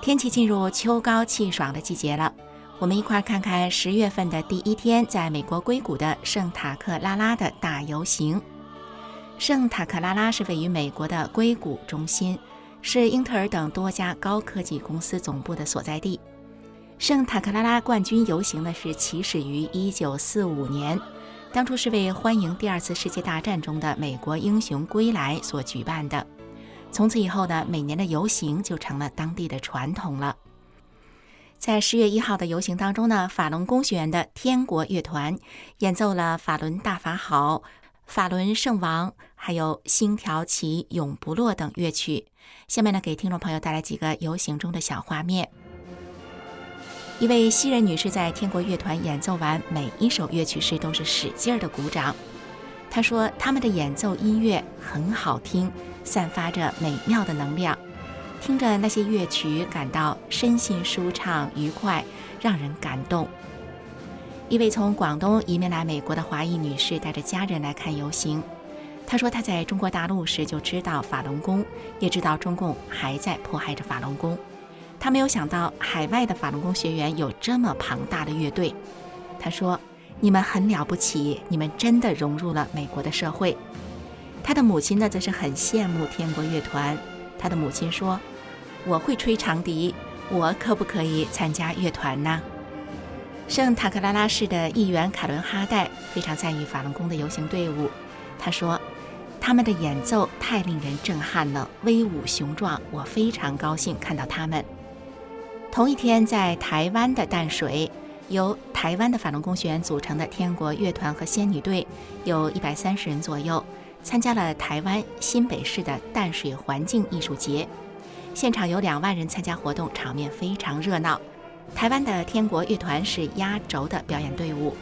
天气进入秋高气爽的季节了，我们一块看看十月份的第一天，在美国硅谷的圣塔克拉拉的大游行。圣塔克拉拉是位于美国的硅谷中心，是英特尔等多家高科技公司总部的所在地。圣塔克拉拉冠军游行呢是起始于1945年，当初是为欢迎第二次世界大战中的美国英雄归来所举办的。从此以后呢，每年的游行就成了当地的传统了。在十月一号的游行当中呢，法轮功学员的天国乐团演奏了《法轮大法好》《法轮圣王》还有《星条旗永不落》等乐曲。下面呢，给听众朋友带来几个游行中的小画面。一位西人女士在天国乐团演奏完每一首乐曲时，都是使劲儿的鼓掌。她说：“他们的演奏音乐很好听。”散发着美妙的能量，听着那些乐曲，感到身心舒畅愉快，让人感动。一位从广东移民来美国的华裔女士带着家人来看游行。她说：“她在中国大陆时就知道法轮功，也知道中共还在迫害着法轮功。她没有想到海外的法轮功学员有这么庞大的乐队。”她说：“你们很了不起，你们真的融入了美国的社会。”他的母亲呢，则是很羡慕天国乐团。他的母亲说：“我会吹长笛，我可不可以参加乐团呢？”圣塔克拉拉市的议员凯伦哈代非常赞誉法轮功的游行队伍。他说：“他们的演奏太令人震撼了，威武雄壮，我非常高兴看到他们。”同一天，在台湾的淡水，由台湾的法轮功学员组成的天国乐团和仙女队，有一百三十人左右。参加了台湾新北市的淡水环境艺术节，现场有两万人参加活动，场面非常热闹。台湾的天国乐团是压轴的表演队伍。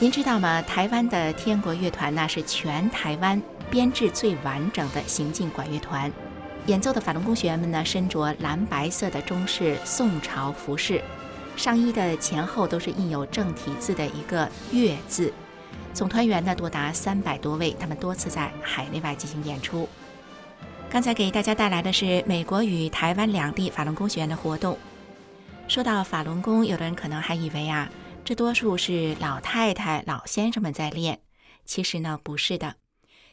您知道吗？台湾的天国乐团呢是全台湾编制最完整的行进管乐团。演奏的法轮功学员们呢，身着蓝白色的中式宋朝服饰，上衣的前后都是印有正体字的一个“乐”字。总团员呢多达三百多位，他们多次在海内外进行演出。刚才给大家带来的是美国与台湾两地法轮功学员的活动。说到法轮功，有的人可能还以为啊，这多数是老太太、老先生们在练。其实呢，不是的，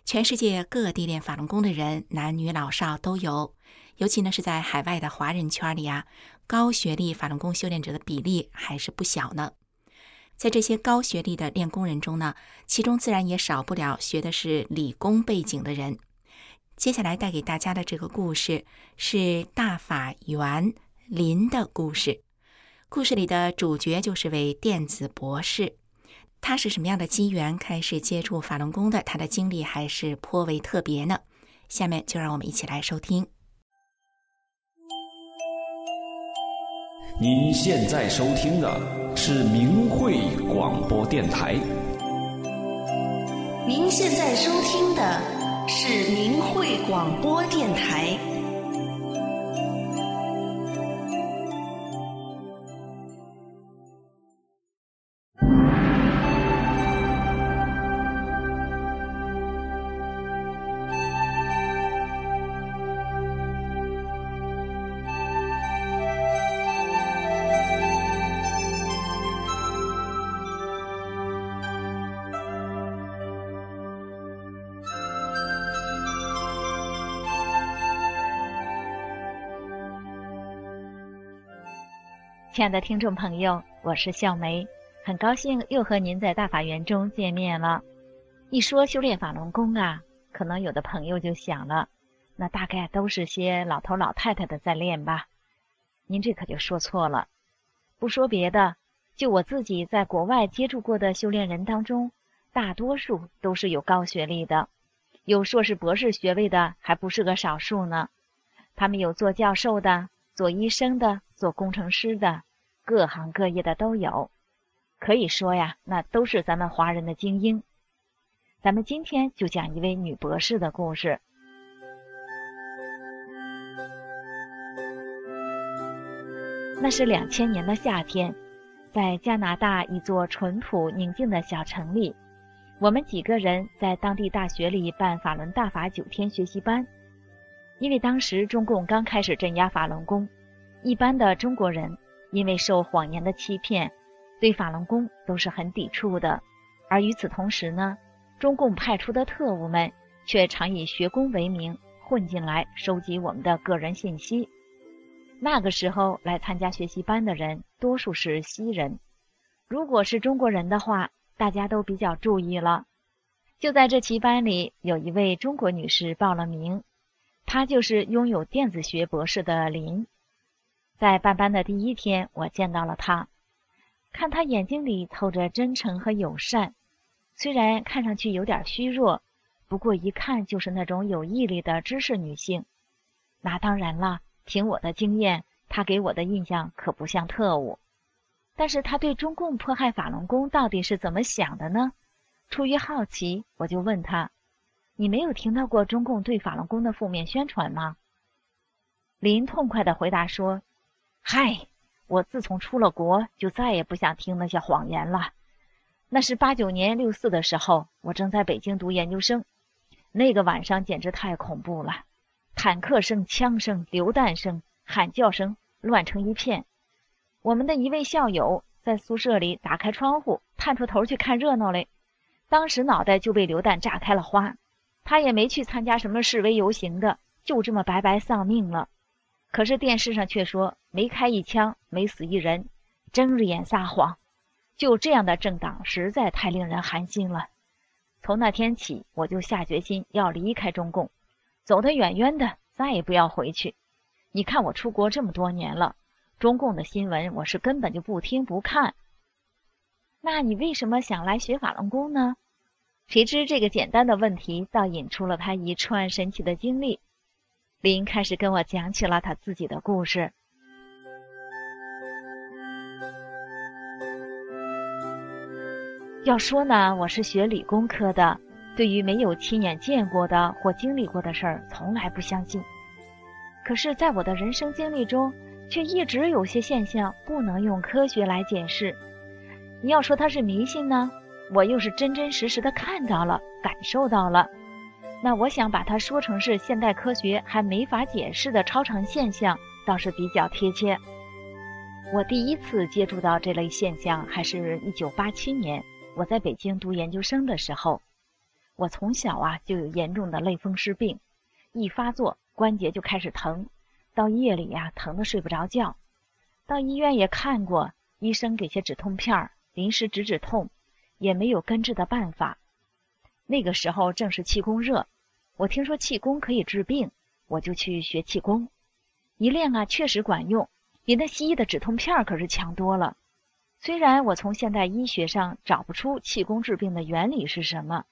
全世界各地练法轮功的人，男女老少都有。尤其呢是在海外的华人圈里啊，高学历法轮功修炼者的比例还是不小呢。在这些高学历的练功人中呢，其中自然也少不了学的是理工背景的人。接下来带给大家的这个故事是大法元林的故事。故事里的主角就是位电子博士，他是什么样的机缘开始接触法轮功的？他的经历还是颇为特别呢。下面就让我们一起来收听。您现在收听的。是明慧广播电台。您现在收听的是明慧广播电台。亲爱的听众朋友，我是笑梅，很高兴又和您在大法园中见面了。一说修炼法轮功啊，可能有的朋友就想了，那大概都是些老头老太太的在练吧？您这可就说错了。不说别的，就我自己在国外接触过的修炼人当中，大多数都是有高学历的，有硕士、博士学位的还不是个少数呢。他们有做教授的。做医生的、做工程师的，各行各业的都有。可以说呀，那都是咱们华人的精英。咱们今天就讲一位女博士的故事。那是两千年的夏天，在加拿大一座淳朴宁静的小城里，我们几个人在当地大学里办法轮大法九天学习班。因为当时中共刚开始镇压法轮功，一般的中国人因为受谎言的欺骗，对法轮功都是很抵触的。而与此同时呢，中共派出的特务们却常以学功为名混进来，收集我们的个人信息。那个时候来参加学习班的人多数是西人，如果是中国人的话，大家都比较注意了。就在这期班里，有一位中国女士报了名，她就是拥有电子学博士的林。在办班的第一天，我见到了她，看她眼睛里透着真诚和友善，虽然看上去有点虚弱，不过一看就是那种有毅力的知识女性。那当然了。凭我的经验，他给我的印象可不像特务。但是他对中共迫害法轮功到底是怎么想的呢？出于好奇，我就问他：“你没有听到过中共对法轮功的负面宣传吗？”林痛快地回答说：“嗨，我自从出了国，就再也不想听那些谎言了。那是八九年六四的时候，我正在北京读研究生，那个晚上简直太恐怖了。”坦克声、枪声、榴弹声、喊叫声乱成一片。我们的一位校友在宿舍里打开窗户，探出头去看热闹嘞。当时脑袋就被榴弹炸开了花。他也没去参加什么示威游行的，就这么白白丧命了。可是电视上却说没开一枪，没死一人，睁着眼撒谎。就这样的政党实在太令人寒心了。从那天起，我就下决心要离开中共。走得远远的，再也不要回去。你看我出国这么多年了，中共的新闻我是根本就不听不看。那你为什么想来学法轮功呢？谁知这个简单的问题，倒引出了他一串神奇的经历。林开始跟我讲起了他自己的故事。要说呢，我是学理工科的。对于没有亲眼见过的或经历过的事儿，从来不相信。可是，在我的人生经历中，却一直有些现象不能用科学来解释。你要说它是迷信呢，我又是真真实实的看到了、感受到了。那我想把它说成是现代科学还没法解释的超常现象，倒是比较贴切。我第一次接触到这类现象，还是一九八七年，我在北京读研究生的时候。我从小啊就有严重的类风湿病，一发作关节就开始疼，到夜里呀疼得睡不着觉。到医院也看过，医生给些止痛片，临时止止痛，也没有根治的办法。那个时候正是气功热，我听说气功可以治病，我就去学气功。一练啊，确实管用，比那西医的止痛片可是强多了。虽然我从现代医学上找不出气功治病的原理是什么。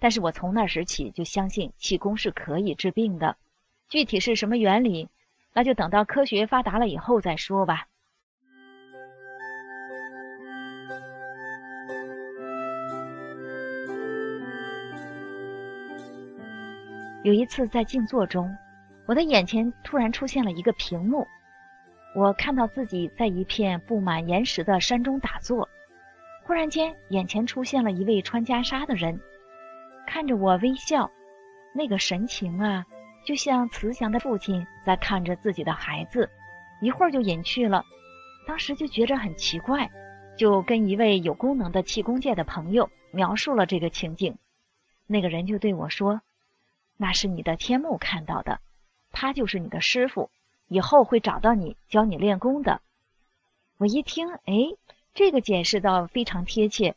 但是我从那时起就相信气功是可以治病的，具体是什么原理，那就等到科学发达了以后再说吧。有一次在静坐中，我的眼前突然出现了一个屏幕，我看到自己在一片布满岩石的山中打坐，忽然间眼前出现了一位穿袈裟的人。看着我微笑，那个神情啊，就像慈祥的父亲在看着自己的孩子，一会儿就隐去了。当时就觉着很奇怪，就跟一位有功能的气功界的朋友描述了这个情景。那个人就对我说：“那是你的天目看到的，他就是你的师傅，以后会找到你教你练功的。”我一听，哎，这个解释倒非常贴切，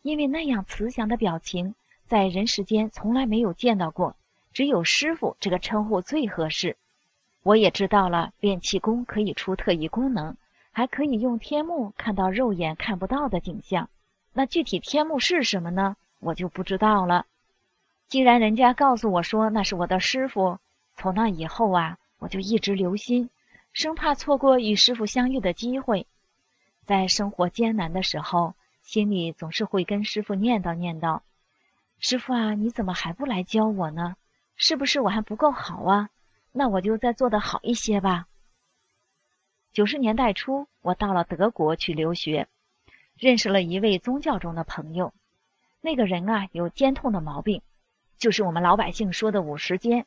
因为那样慈祥的表情。在人世间从来没有见到过，只有师傅这个称呼最合适。我也知道了，练气功可以出特异功能，还可以用天目看到肉眼看不到的景象。那具体天目是什么呢？我就不知道了。既然人家告诉我说那是我的师傅，从那以后啊，我就一直留心，生怕错过与师傅相遇的机会。在生活艰难的时候，心里总是会跟师傅念叨念叨：“师傅啊，你怎么还不来教我呢？是不是我还不够好啊？那我就再做得好一些吧。”九十年代初，我到了德国去留学，认识了一位宗教中的朋友。那个人啊，有肩痛的毛病，就是我们老百姓说的五十肩。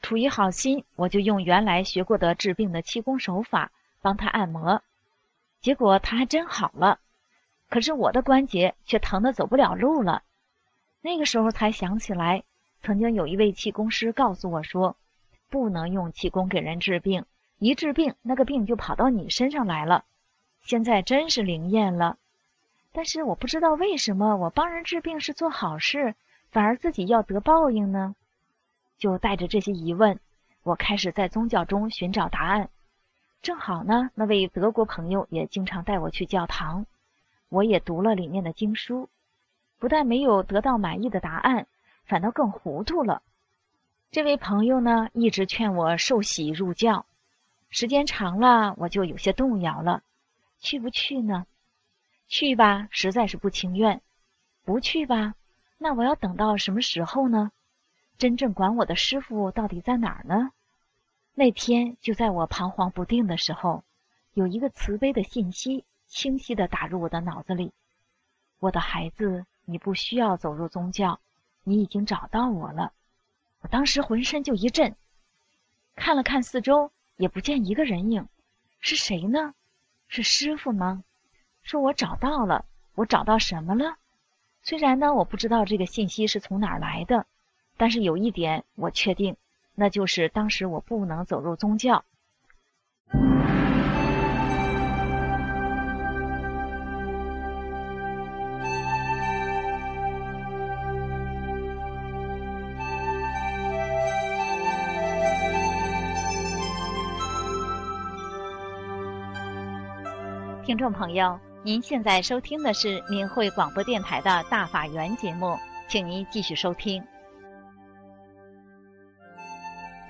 出于好心，我就用原来学过的治病的气功手法帮他按摩。结果他还真好了，可是我的关节却疼得走不了路了。那个时候才想起来，曾经有一位气功师告诉我说，不能用气功给人治病，一治病那个病就跑到你身上来了。现在真是灵验了，但是我不知道为什么我帮人治病是做好事，反而自己要得报应呢？就带着这些疑问，我开始在宗教中寻找答案。正好呢，那位德国朋友也经常带我去教堂，我也读了里面的经书，不但没有得到满意的答案，反倒更糊涂了。这位朋友呢，一直劝我受洗入教，时间长了，我就有些动摇了，去不去呢？去吧，实在是不情愿；不去吧，那我要等到什么时候呢？真正管我的师傅到底在哪儿呢？那天就在我彷徨不定的时候，有一个慈悲的信息清晰的打入我的脑子里：“我的孩子，你不需要走入宗教，你已经找到我了。”我当时浑身就一震，看了看四周，也不见一个人影，是谁呢？是师傅吗？说我找到了，我找到什么了？虽然呢，我不知道这个信息是从哪儿来的，但是有一点我确定。那就是当时我不能走入宗教。听众朋友，您现在收听的是明慧广播电台的大法缘节目，请您继续收听。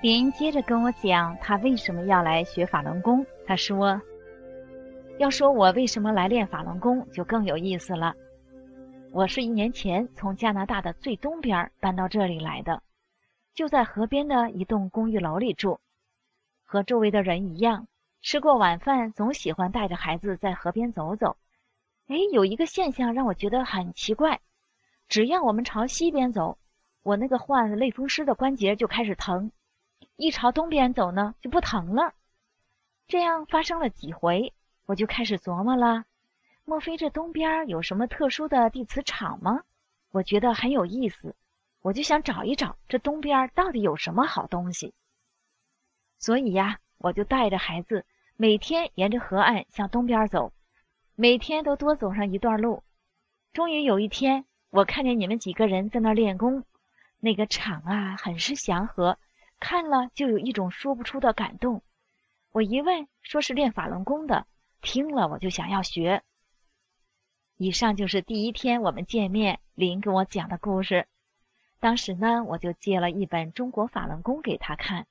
林接着跟我讲，他为什么要来学法轮功。他说：“要说我为什么来练法轮功，就更有意思了。我是一年前从加拿大的最东边搬到这里来的，就在河边的一栋公寓楼里住。和周围的人一样，吃过晚饭总喜欢带着孩子在河边走走。哎，有一个现象让我觉得很奇怪：只要我们朝西边走，我那个患类风湿的关节就开始疼。”一朝东边走呢，就不疼了。这样发生了几回，我就开始琢磨了：莫非这东边有什么特殊的地磁场吗？我觉得很有意思，我就想找一找这东边到底有什么好东西。所以呀，我就带着孩子每天沿着河岸向东边走，每天都多走上一段路。终于有一天，我看见你们几个人在那练功，那个场啊，很是祥和。看了就有一种说不出的感动。我一问，说是练法轮功的，听了我就想要学。以上就是第一天我们见面，林跟我讲的故事。当时呢，我就借了一本《中国法轮功》给他看。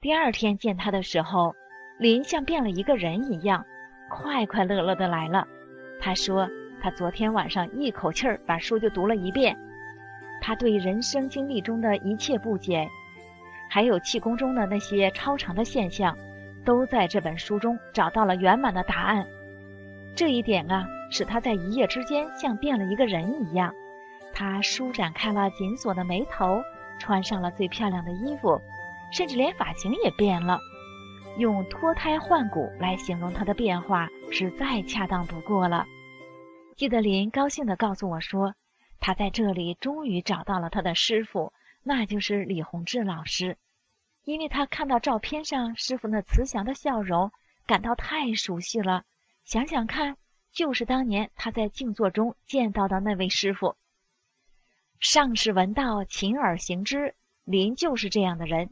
第二天见他的时候，林像变了一个人一样，快快乐乐的来了。他说他昨天晚上一口气儿把书就读了一遍，他对人生经历中的一切不解。还有气功中的那些超常的现象，都在这本书中找到了圆满的答案。这一点啊，使他在一夜之间像变了一个人一样。他舒展开了紧锁的眉头，穿上了最漂亮的衣服，甚至连发型也变了。用脱胎换骨来形容他的变化是再恰当不过了。季德林高兴地告诉我说，他在这里终于找到了他的师傅，那就是李洪志老师。因为他看到照片上师傅那慈祥的笑容，感到太熟悉了。想想看，就是当年他在静坐中见到的那位师傅。上士闻道，勤而行之。林就是这样的人，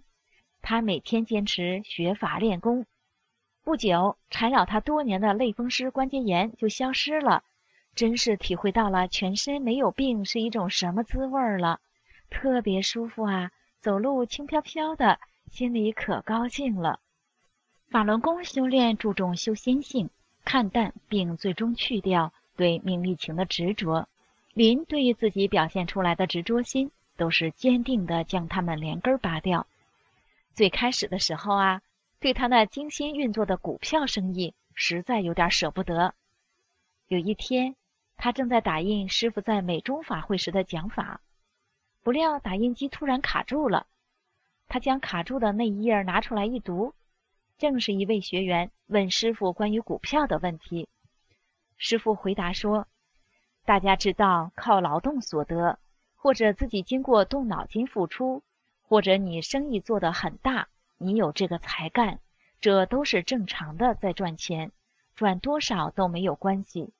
他每天坚持学法练功。不久，缠绕他多年的类风湿关节炎就消失了，真是体会到了全身没有病是一种什么滋味儿了，特别舒服啊，走路轻飘飘的。心里可高兴了。法轮功修炼注重修心性，看淡并最终去掉对名利情的执着。林对于自己表现出来的执着心，都是坚定的将它们连根拔掉。最开始的时候啊，对他那精心运作的股票生意，实在有点舍不得。有一天，他正在打印师傅在美中法会时的讲法，不料打印机突然卡住了。他将卡住的那一页拿出来一读。正是一位学员问师傅关于股票的问题，师傅回答说：“大家知道，靠劳动所得，或者自己经过动脑筋付出，或者你生意做得很大，你有这个才干，这都是正常的，在赚钱，赚多少都没有关系。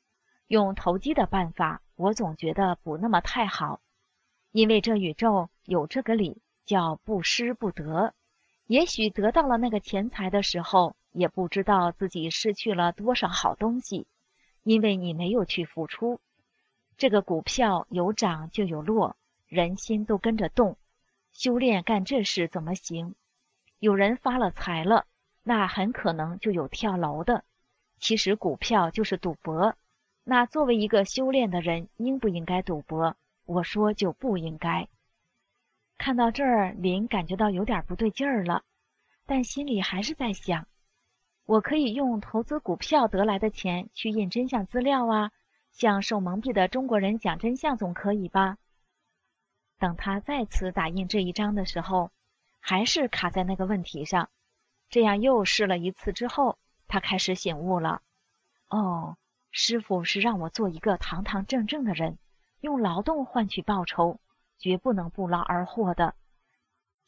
用投机的办法，我总觉得不那么太好，因为这宇宙有这个理，叫不失不得。”也许得到了那个钱财的时候，也不知道自己失去了多少好东西，因为你没有去付出。这个股票有涨就有落，人心都跟着动。修炼干这事怎么行？有人发了财了，那很可能就有跳楼的。其实股票就是赌博。那作为一个修炼的人，应不应该赌博？我说就不应该。看到这儿，林感觉到有点不对劲儿了，但心里还是在想：我可以用投资股票得来的钱去印真相资料啊，向受蒙蔽的中国人讲真相，总可以吧？等他再次打印这一张的时候，还是卡在那个问题上。这样又试了一次之后，他开始醒悟了：哦，师傅是让我做一个堂堂正正的人，用劳动换取报酬。绝不能不劳而获的，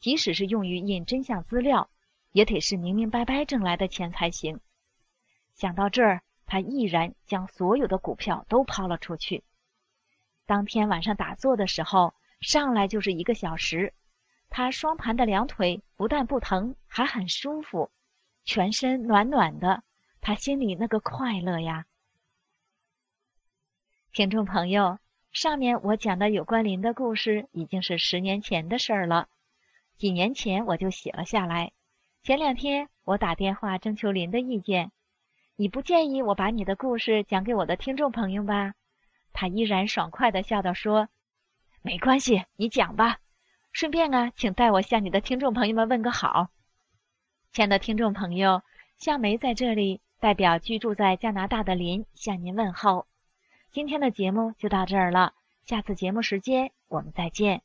即使是用于印真相资料，也得是明明白白挣来的钱才行。想到这儿，他毅然将所有的股票都抛了出去。当天晚上打坐的时候，上来就是一个小时，他双盘的两腿不但不疼，还很舒服，全身暖暖的，他心里那个快乐呀！听众朋友。上面我讲的有关林的故事已经是十年前的事儿了，几年前我就写了下来。前两天我打电话征求林的意见，你不介意我把你的故事讲给我的听众朋友吧？他依然爽快地笑道说：“没关系，你讲吧。顺便啊，请代我向你的听众朋友们问个好。”亲爱的听众朋友，夏梅在这里代表居住在加拿大的林向您问候。今天的节目就到这儿了，下次节目时间我们再见。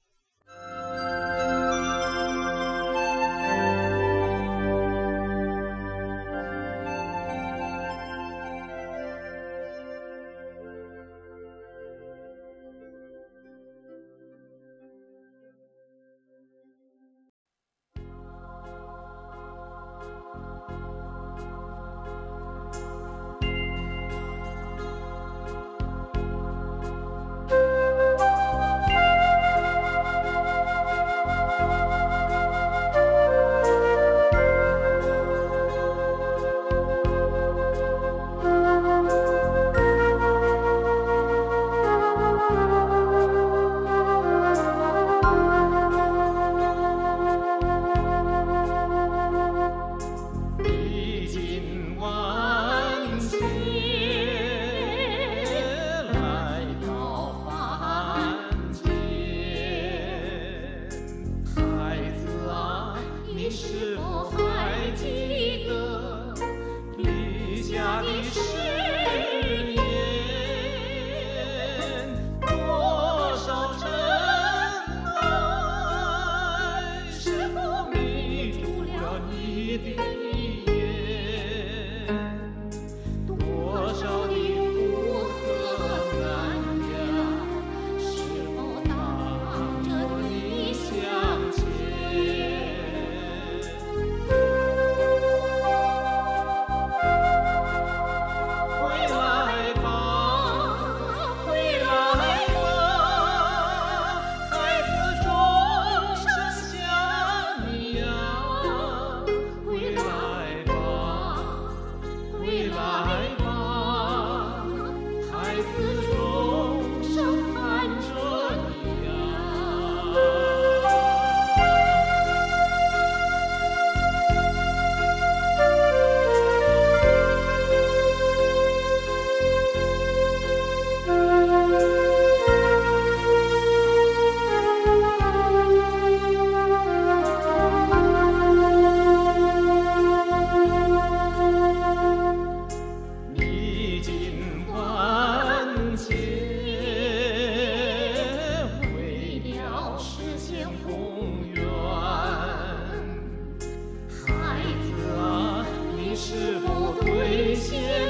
孩子啊你是否兑现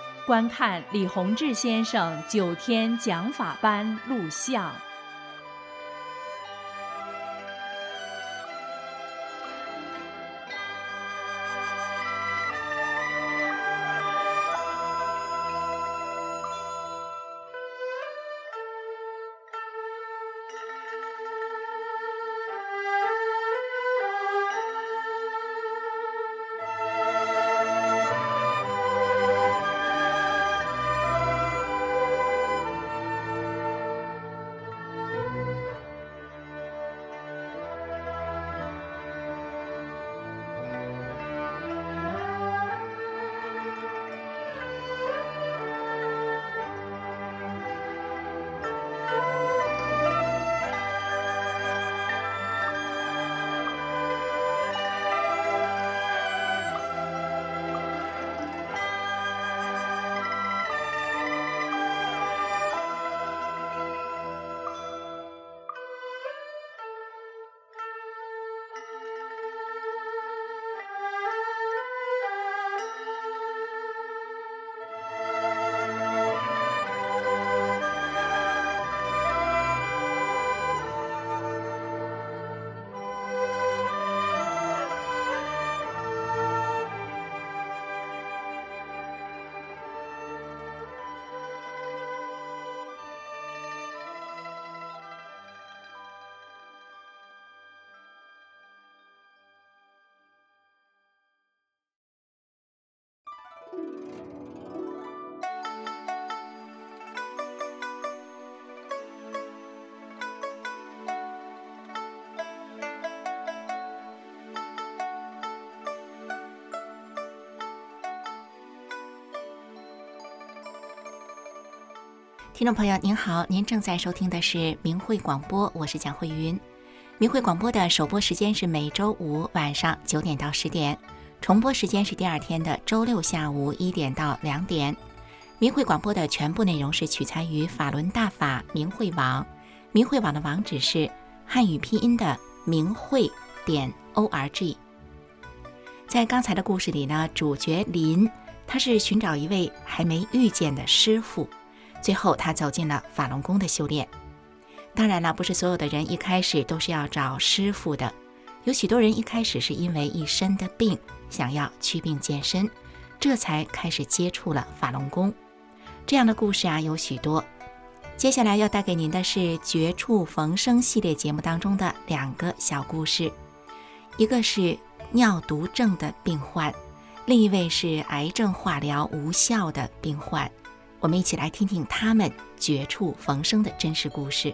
观看李洪志先生九天讲法班录像。听众朋友您好，您正在收听的是明慧广播，我是蒋慧云。明慧广播的首播时间是每周五晚上九点到十点，重播时间是第二天的周六下午一点到两点。明慧广播的全部内容是取材于法轮大法明慧网，明慧网的网址是汉语拼音的明慧点 o r g。在刚才的故事里呢，主角林他是寻找一位还没遇见的师傅，最后他走进了法轮功的修炼。当然了，不是所有的人一开始都是要找师傅的，有许多人一开始是因为一身的病，想要祛病健身，这才开始接触了法轮功。这样的故事啊有许多。接下来要带给您的是《绝处逢生》系列节目当中的两个小故事，一个是尿毒症的病患，另一位是癌症化疗无效的病患。我们一起来听听他们绝处逢生的真实故事。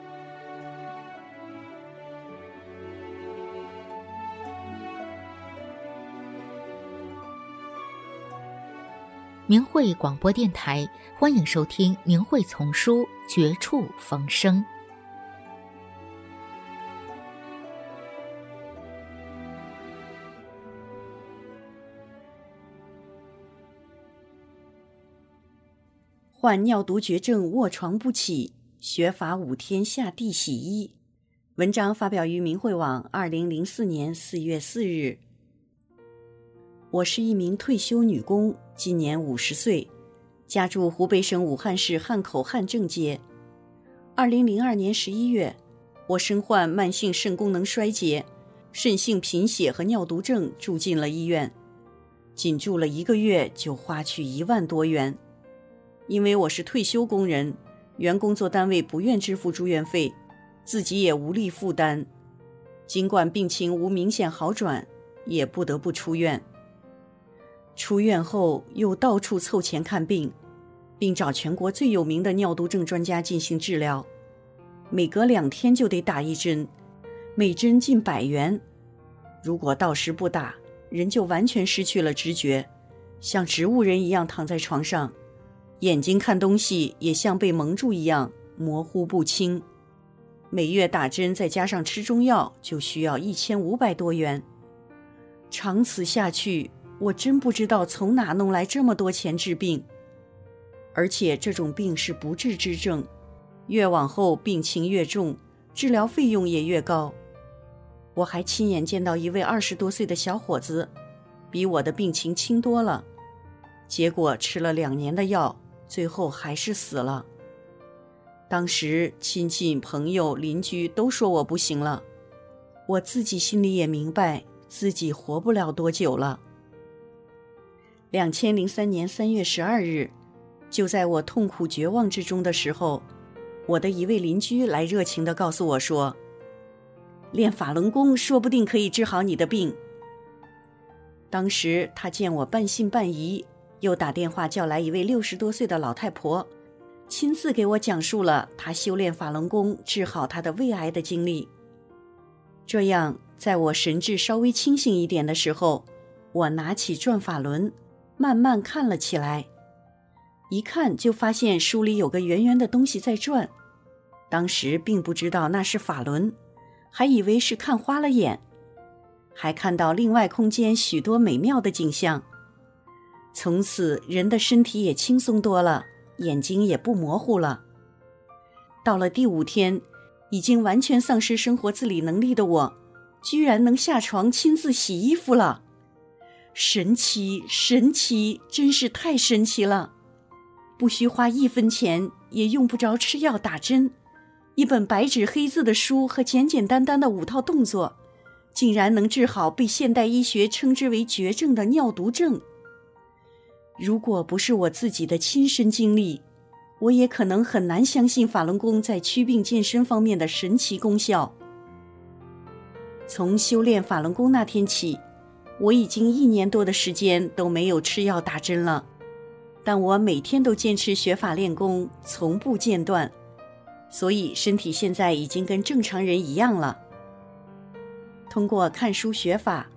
明慧广播电台，欢迎收听《明慧丛书·绝处逢生》。患尿毒绝症，卧床不起，学法五天下地洗衣。文章发表于明慧网，二零零四年四月四日。我是一名退休女工，今年五十岁，家住湖北省武汉市汉口汉正街。二零零二年十一月，我身患慢性肾功能衰竭、肾性贫血和尿毒症，住进了医院。仅住了一个月，就花去一万多元。因为我是退休工人，原工作单位不愿支付住院费，自己也无力负担。尽管病情无明显好转，也不得不出院。出院后又到处凑钱看病，并找全国最有名的尿毒症专家进行治疗。每隔两天就得打一针，每针近百元。如果到时不打，人就完全失去了知觉，像植物人一样躺在床上，眼睛看东西也像被蒙住一样模糊不清。每月打针再加上吃中药，就需要一千五百多元。长此下去。我真不知道从哪弄来这么多钱治病，而且这种病是不治之症，越往后病情越重，治疗费用也越高。我还亲眼见到一位二十多岁的小伙子，比我的病情轻多了，结果吃了两年的药，最后还是死了。当时亲戚、朋友、邻居都说我不行了，我自己心里也明白自己活不了多久了。两千零三年三月十二日，就在我痛苦绝望之中的时候，我的一位邻居来热情地告诉我说：“练法轮功说不定可以治好你的病。”当时他见我半信半疑，又打电话叫来一位六十多岁的老太婆，亲自给我讲述了他修炼法轮功治好他的胃癌的经历。这样，在我神志稍微清醒一点的时候，我拿起转法轮。慢慢看了起来，一看就发现书里有个圆圆的东西在转。当时并不知道那是法轮，还以为是看花了眼。还看到另外空间许多美妙的景象。从此人的身体也轻松多了，眼睛也不模糊了。到了第五天，已经完全丧失生活自理能力的我，居然能下床亲自洗衣服了，神奇，神奇，真是太神奇了！不需花一分钱，也用不着吃药打针，一本白纸黑字的书和简简单单的五套动作，竟然能治好被现代医学称之为绝症的尿毒症。如果不是我自己的亲身经历，我也可能很难相信法轮功在祛病健身方面的神奇功效。从修炼法轮功那天起，我已经一年多的时间都没有吃药打针了，但我每天都坚持学法练功，从不间断，所以身体现在已经跟正常人一样了。通过看书学法，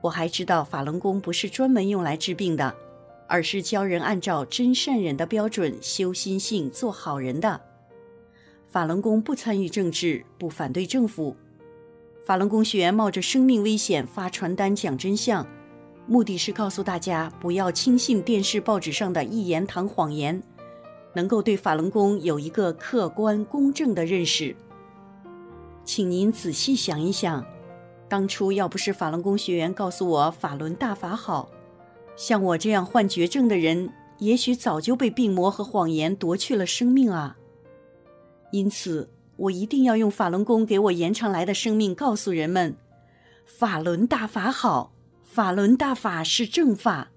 我还知道法轮功不是专门用来治病的。而是教人按照真善忍的标准修心性，做好人的。法轮功不参与政治，不反对政府。法轮功学员冒着生命危险发传单讲真相，目的是告诉大家不要轻信电视、报纸上的一言堂谎言，能够对法轮功有一个客观公正的认识。请您仔细想一想，当初要不是法轮功学员告诉我法轮大法好。像我这样患绝症的人，也许早就被病魔和谎言夺去了生命啊！因此，我一定要用法轮功给我延长来的生命，告诉人们：法轮大法好，法轮大法是正法。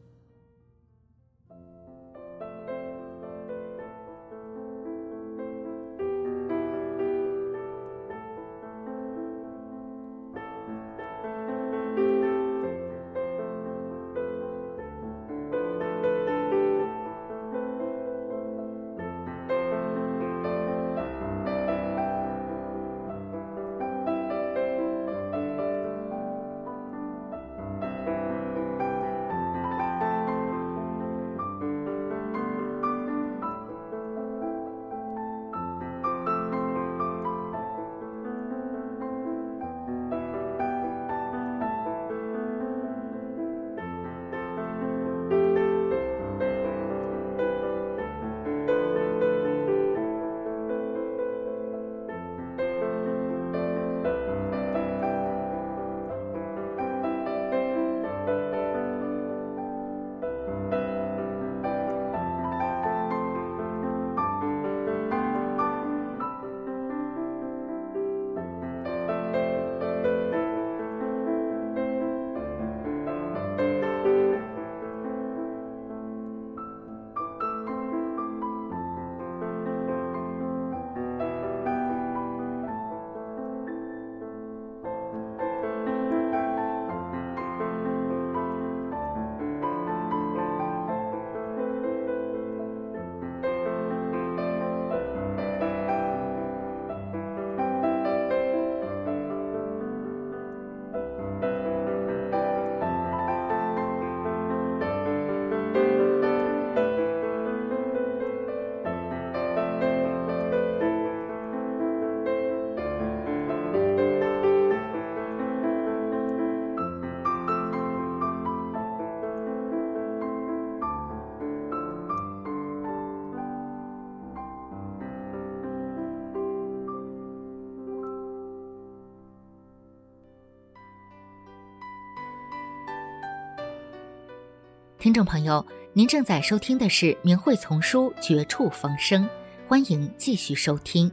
听众朋友，您正在收听的是《明慧丛书》《绝处逢生》，欢迎继续收听。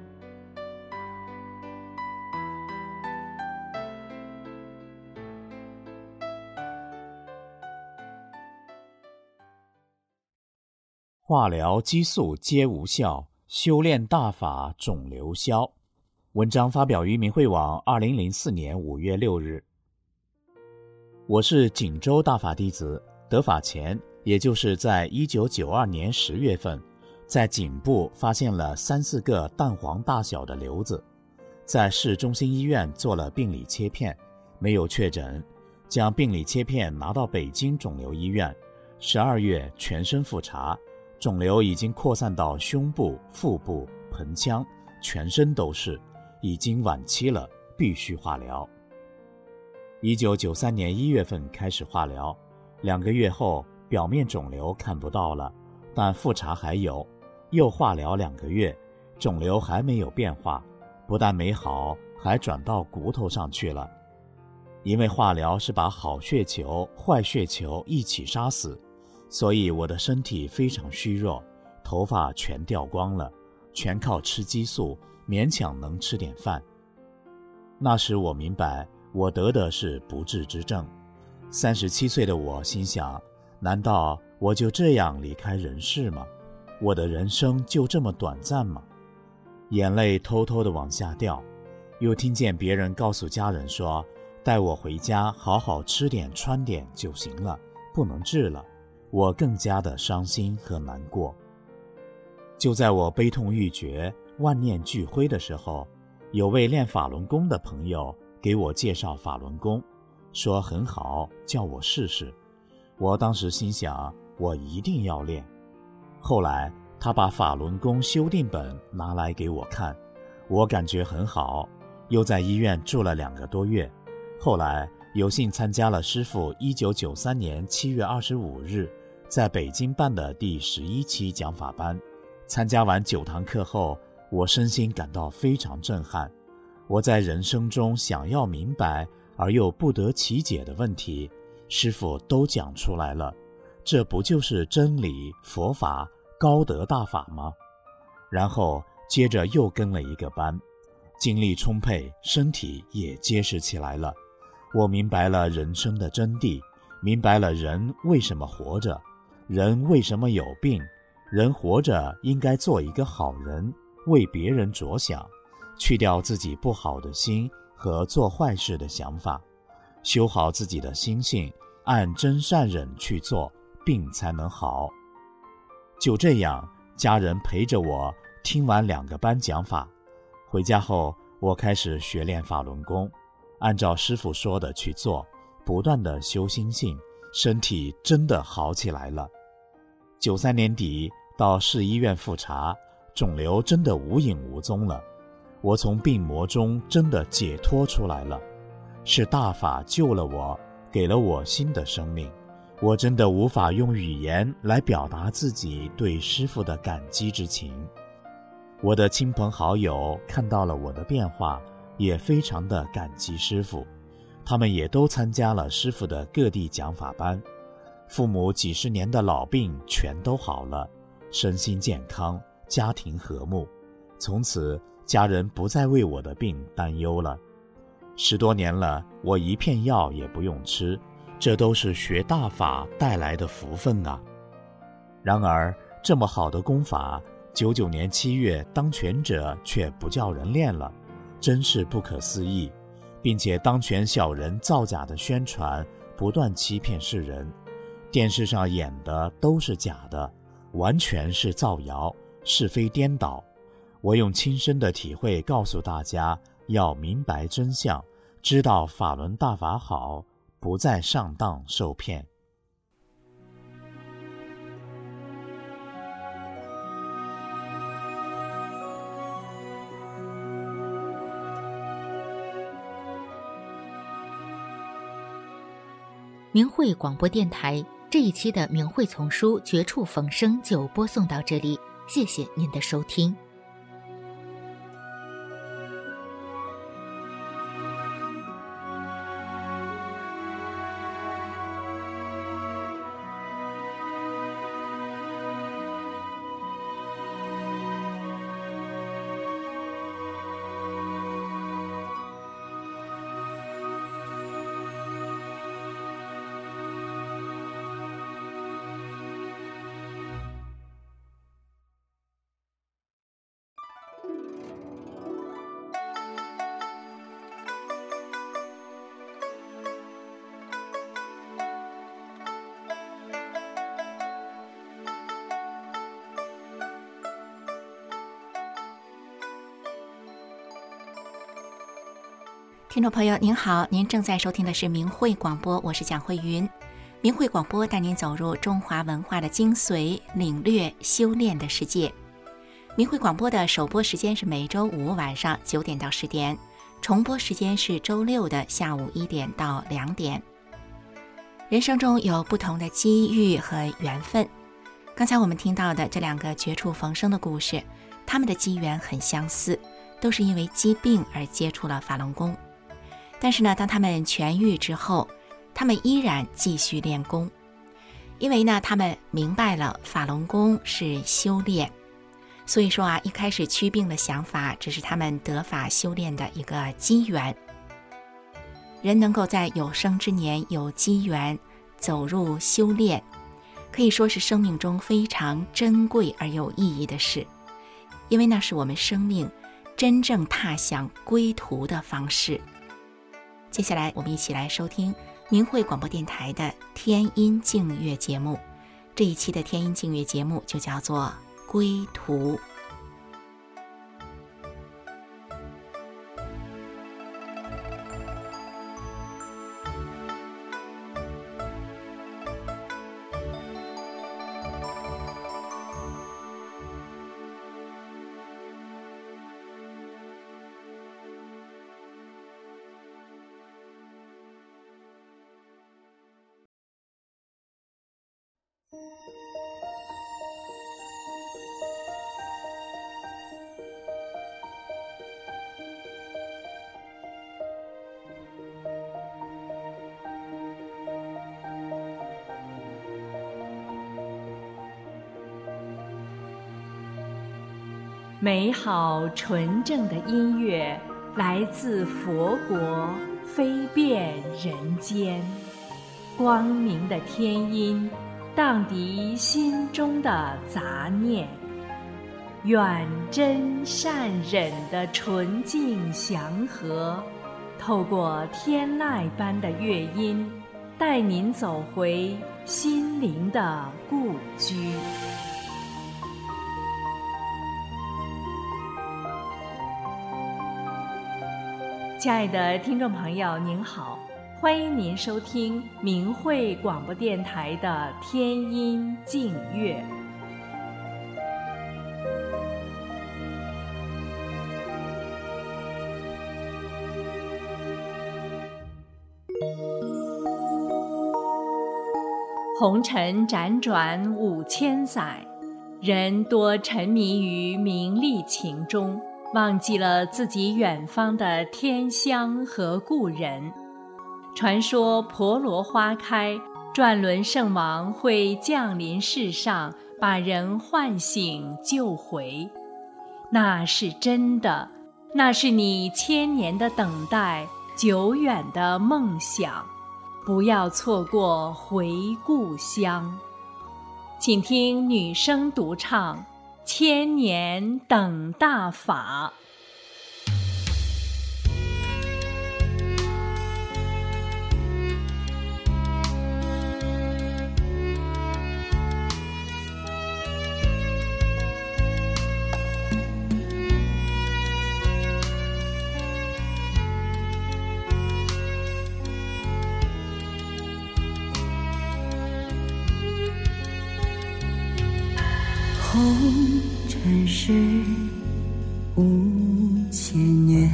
化疗、激素皆无效，修炼大法肿瘤消。文章发表于明慧网，二零零四年五月六日。我是锦州大法弟子。得法前，也就是在一九九二年十月份，在颈部发现了三四个蛋黄大小的瘤子，在市中心医院做了病理切片，没有确诊，将病理切片拿到北京肿瘤医院，十二月全身复查，肿瘤已经扩散到胸部、腹部、盆腔，全身都是，已经晚期了，必须化疗。一九九三年一月份开始化疗。两个月后，表面肿瘤看不到了，但复查还有。又化疗两个月，肿瘤还没有变化，不但没好，还转到骨头上去了。因为化疗是把好血球、坏血球一起杀死，所以我的身体非常虚弱，头发全掉光了，全靠吃激素，勉强能吃点饭。那时我明白，我得的是不治之症。三十七岁的我心想：难道我就这样离开人世吗？我的人生就这么短暂吗？眼泪偷偷的往下掉，又听见别人告诉家人说。带我回家，好好吃点、穿点就行了，不能治了。我更加的伤心和难过。就在我悲痛欲绝、万念俱灰的时候，有位练法轮功的朋友给我介绍法轮功，说很好，叫我试试。我当时心想，我一定要练。后来他把法轮功修订本拿来给我看，我感觉很好，又在医院住了两个多月。后来有幸参加了师傅一九九三年七月二十五日在北京办的第十一期讲法班。参加完九堂课后，我身心感到非常震撼。我在人生中想要明白而又不得其解的问题，师傅都讲出来了。这不就是真理、佛法、高德大法吗？然后接着又跟了一个班，精力充沛，身体也结实起来了。我明白了人生的真谛，明白了人为什么活着，人为什么有病，人活着应该做一个好人，为别人着想，去掉自己不好的心和做坏事的想法，修好自己的心性，按真善忍去做，病才能好。就这样，家人陪着我听完两个班讲法，回家后我开始学练法轮功。按照师傅说的去做，不断的修心性，身体真的好起来了。九三年底到市医院复查，肿瘤真的无影无踪了，我从病魔中真的解脱出来了，是大法救了我，给了我新的生命，我真的无法用语言来表达自己对师傅的感激之情。我的亲朋好友看到了我的变化。也非常的感激师傅，他们也都参加了师傅的各地讲法班，父母几十年的老病全都好了，身心健康，家庭和睦，从此家人不再为我的病担忧了。十多年了，我一片药也不用吃，这都是学大法带来的福分啊。然而，这么好的功法，九九年七月当权者却不叫人练了。真是不可思议，并且当权小人造假的宣传，不断欺骗世人，电视上演的都是假的，完全是造谣，是非颠倒。我用亲身的体会告诉大家，要明白真相，知道法轮大法好，不再上当受骗。明慧广播电台这一期的明慧丛书《绝处逢生》就播送到这里，谢谢您的收听。听众朋友您好，您正在收听的是明慧广播，我是蒋慧云。明慧广播带您走入中华文化的精髓，领略修炼的世界。明慧广播的首播时间是每周五晚上九点到十点，重播时间是周六的下午一点到两点。人生中有不同的机遇和缘分。刚才我们听到的这两个绝处逢生的故事，他们的机缘很相似，都是因为疾病而接触了法轮功。但是呢，当他们痊愈之后，他们依然继续练功，因为呢，他们明白了法轮功是修炼。所以说啊，一开始祛病的想法只是他们得法修炼的一个机缘。人能够在有生之年有机缘走入修炼，可以说是生命中非常珍贵而有意义的事，因为那是我们生命真正踏向归途的方式。接下来，我们一起来收听明慧广播电台的天音净月节目。这一期的天音净月节目就叫做。归途。美好纯正的音乐来自佛国，飞遍人间。光明的天音，荡涤心中的杂念。远真善忍的纯净祥和，透过天籁般的乐音，带您走回心灵的故居。亲爱的听众朋友，您好，欢迎您收听明慧广播电台的天音静月。红尘辗转五千载，人多沉迷于名利情中。忘记了自己远方的天乡和故人。传说婆罗花开，转轮圣王会降临世上，把人唤醒救回。那是真的，那是你千年的等待，久远的梦想。不要错过回故乡。请听女声独唱。千年等大法。是五千年，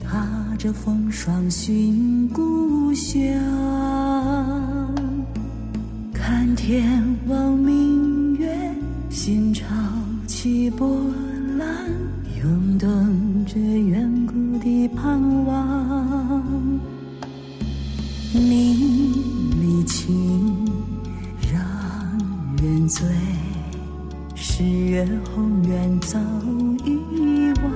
踏着风霜寻故乡，看天望明月，心潮起波澜，涌动着远红颜早已忘，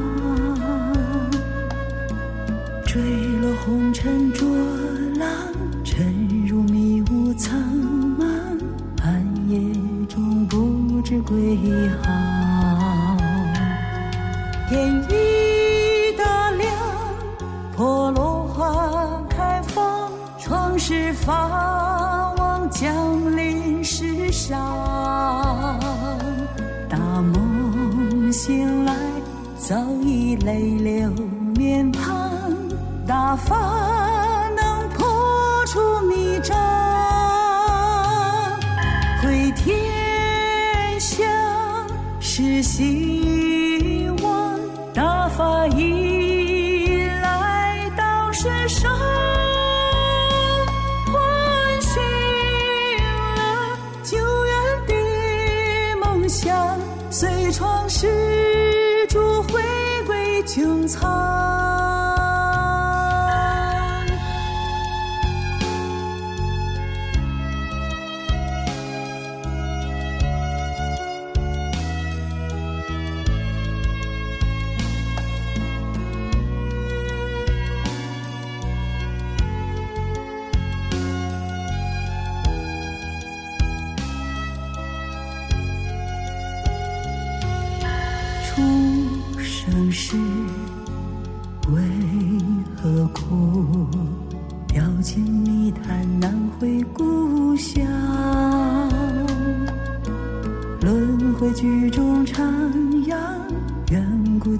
坠落红尘浊浪，沉入迷雾苍茫，暗夜中不知归航。天已大亮，破落花开放，创世法王降临世上。梦醒来，早已泪流面庞，大发能破除迷障，回天下是心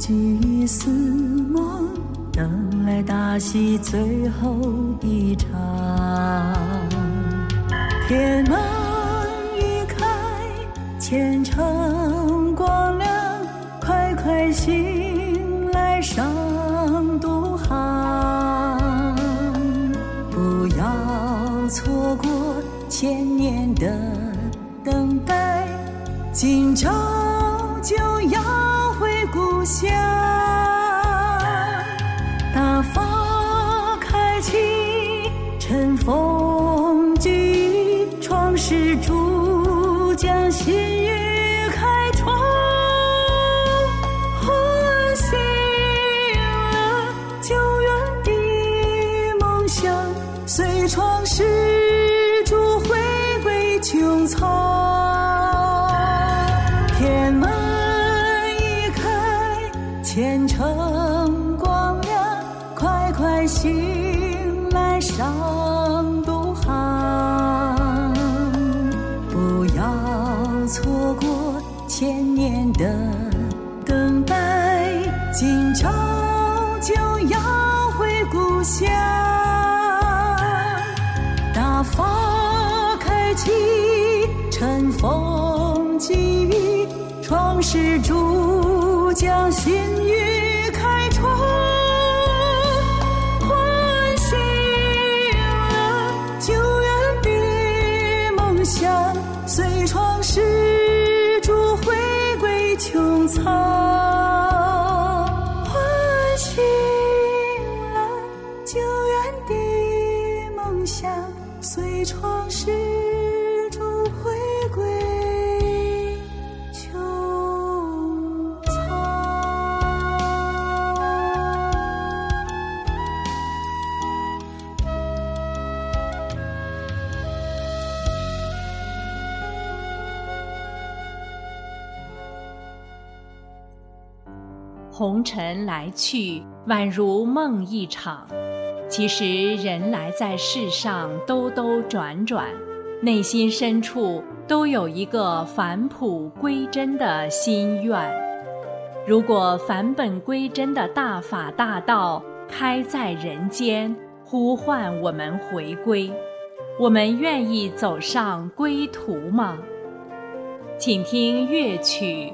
几丝梦，等来大戏最后一场。天门故乡。大发开启，尘封记忆，创世主将心尘来去，宛如梦一场。其实人来在世上兜兜转转，内心深处都有一个返璞归真的心愿。如果返本归真的大法大道开在人间，呼唤我们回归，我们愿意走上归途吗？请听乐曲《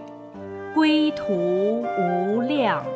归途无量》。《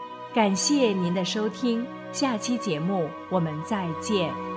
感谢您的收听，下期节目我们再见。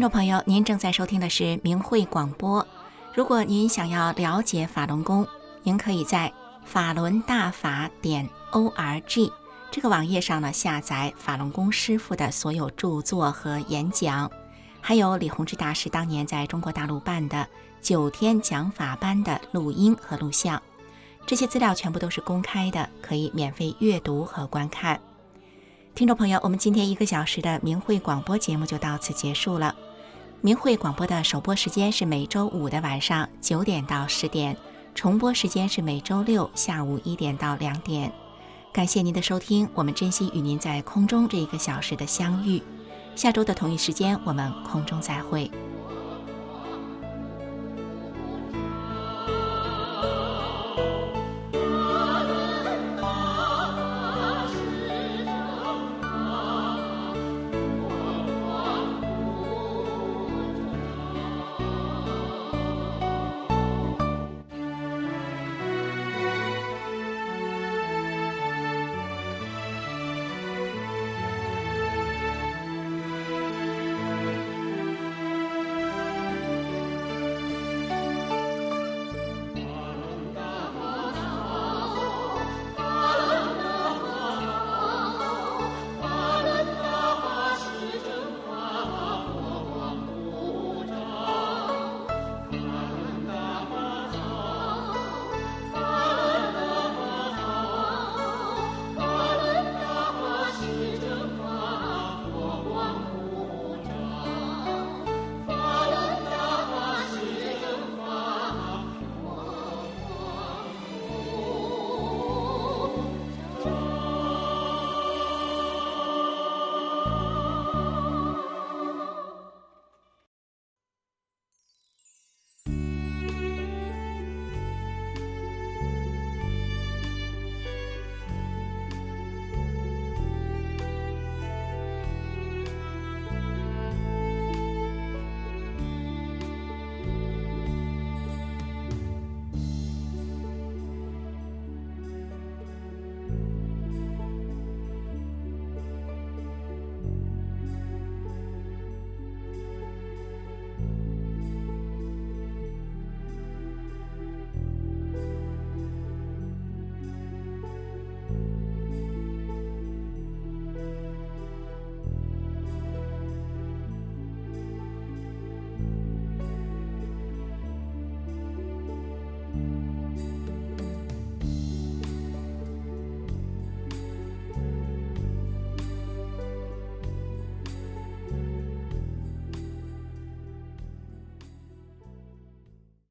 听众朋友，您正在收听的是明慧广播。如果您想要了解法轮功，您可以在法轮大法点 o r g 这个网页上呢下载法轮功师傅的所有著作和演讲，还有李洪志大师当年在中国大陆办的九天讲法班的录音和录像。这些资料全部都是公开的，可以免费阅读和观看。听众朋友，我们今天一个小时的明慧广播节目就到此结束了。明慧广播的首播时间是每周五的晚上九点到十点，重播时间是每周六下午一点到两点。感谢您的收听，我们珍惜与您在空中这一个小时的相遇。下周的同一时间，我们空中再会。